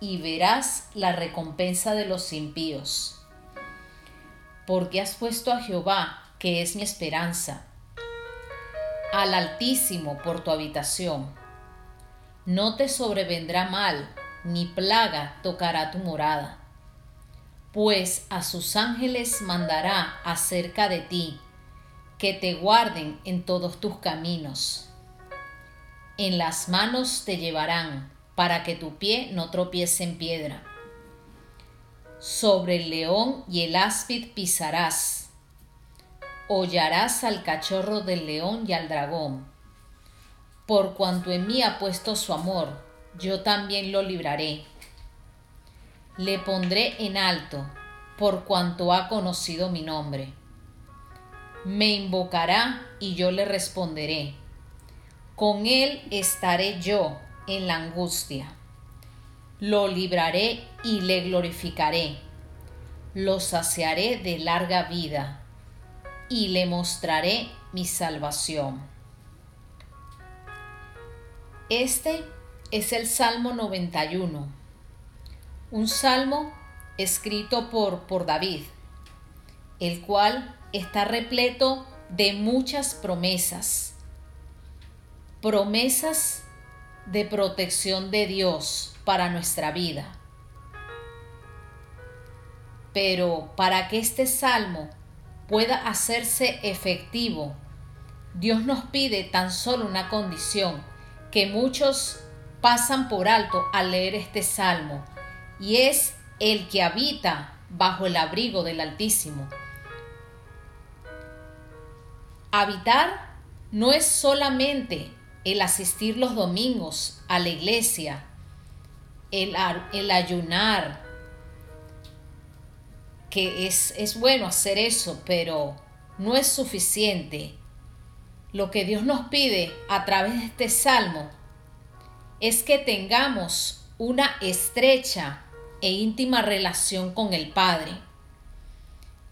y verás la recompensa de los impíos. Porque has puesto a Jehová, que es mi esperanza, al Altísimo por tu habitación. No te sobrevendrá mal, ni plaga tocará tu morada, pues a sus ángeles mandará acerca de ti, que te guarden en todos tus caminos. En las manos te llevarán para que tu pie no tropiece en piedra. Sobre el león y el áspid pisarás. Hollarás al cachorro del león y al dragón. Por cuanto en mí ha puesto su amor, yo también lo libraré. Le pondré en alto, por cuanto ha conocido mi nombre. Me invocará y yo le responderé. Con él estaré yo en la angustia. Lo libraré y le glorificaré. Lo saciaré de larga vida y le mostraré mi salvación. Este es el Salmo 91, un salmo escrito por, por David, el cual está repleto de muchas promesas, promesas de protección de Dios para nuestra vida. Pero para que este salmo pueda hacerse efectivo, Dios nos pide tan solo una condición que muchos pasan por alto al leer este salmo, y es el que habita bajo el abrigo del Altísimo. Habitar no es solamente el asistir los domingos a la iglesia, el, ayunar, que es, es bueno hacer eso, pero no es suficiente. Lo que Dios nos pide a través de este salmo es que tengamos una estrecha e íntima relación con el Padre,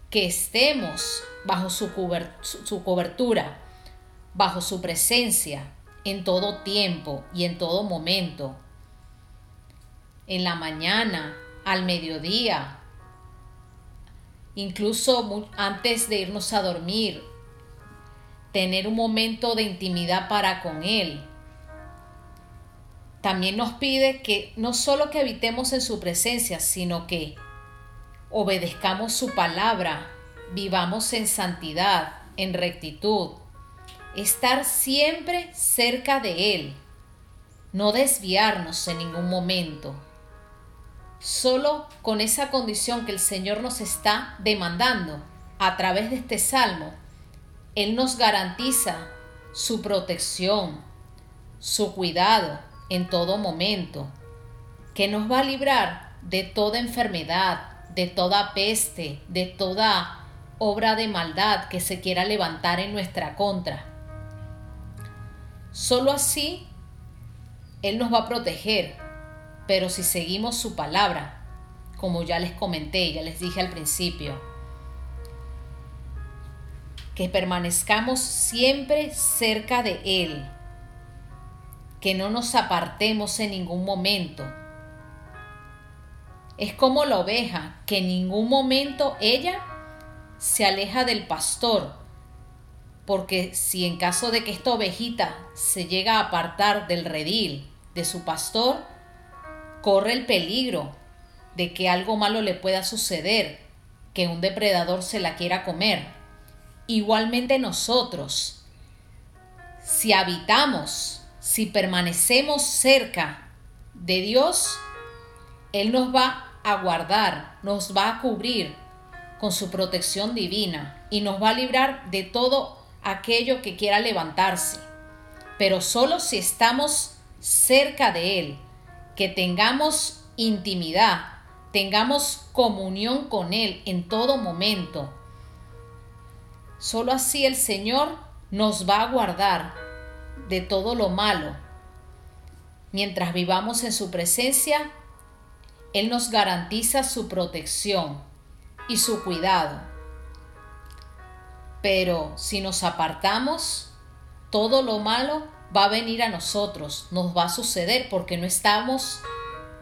que estemos bajo su, su cobertura, bajo su presencia, en todo tiempo y en todo momento. En la mañana, al mediodía, incluso antes de irnos a dormir, tener un momento de intimidad para con Él. También nos pide que no solo que habitemos en su presencia, sino que obedezcamos su palabra, vivamos en santidad, en rectitud, estar siempre cerca de Él, no desviarnos en ningún momento. Solo con esa condición que el Señor nos está demandando a través de este salmo, Él nos garantiza su protección, su cuidado en todo momento, que nos va a librar de toda enfermedad, de toda peste, de toda obra de maldad que se quiera levantar en nuestra contra. Solo así Él nos va a proteger. Pero si seguimos su palabra, como ya les comenté, ya les dije al principio, que permanezcamos siempre cerca de Él, que no nos apartemos en ningún momento. Es como la oveja, que en ningún momento ella se aleja del pastor, porque si en caso de que esta ovejita se llega a apartar del redil de su pastor, corre el peligro de que algo malo le pueda suceder, que un depredador se la quiera comer. Igualmente nosotros, si habitamos, si permanecemos cerca de Dios, Él nos va a guardar, nos va a cubrir con su protección divina y nos va a librar de todo aquello que quiera levantarse, pero solo si estamos cerca de Él, que tengamos intimidad, tengamos comunión con Él en todo momento. Solo así el Señor nos va a guardar de todo lo malo. Mientras vivamos en su presencia, Él nos garantiza su protección y su cuidado. Pero si nos apartamos, todo lo malo va a venir a nosotros, nos va a suceder porque no estamos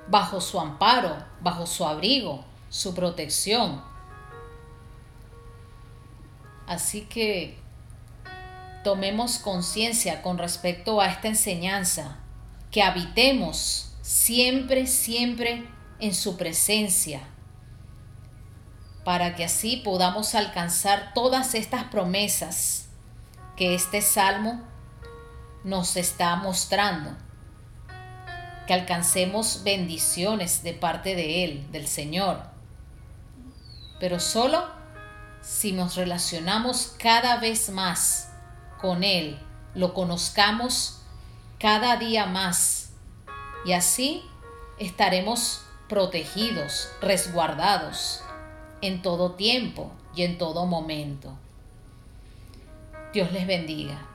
bajo su amparo, bajo su abrigo, su protección. Así que tomemos conciencia con respecto a esta enseñanza, que habitemos siempre, siempre en su presencia, para que así podamos alcanzar todas estas promesas que este salmo nos está mostrando, que alcancemos bendiciones de parte de Él, del Señor, pero solo si nos relacionamos cada vez más con Él, lo conozcamos cada día más y así estaremos protegidos, resguardados en todo tiempo y en todo momento. Dios les bendiga.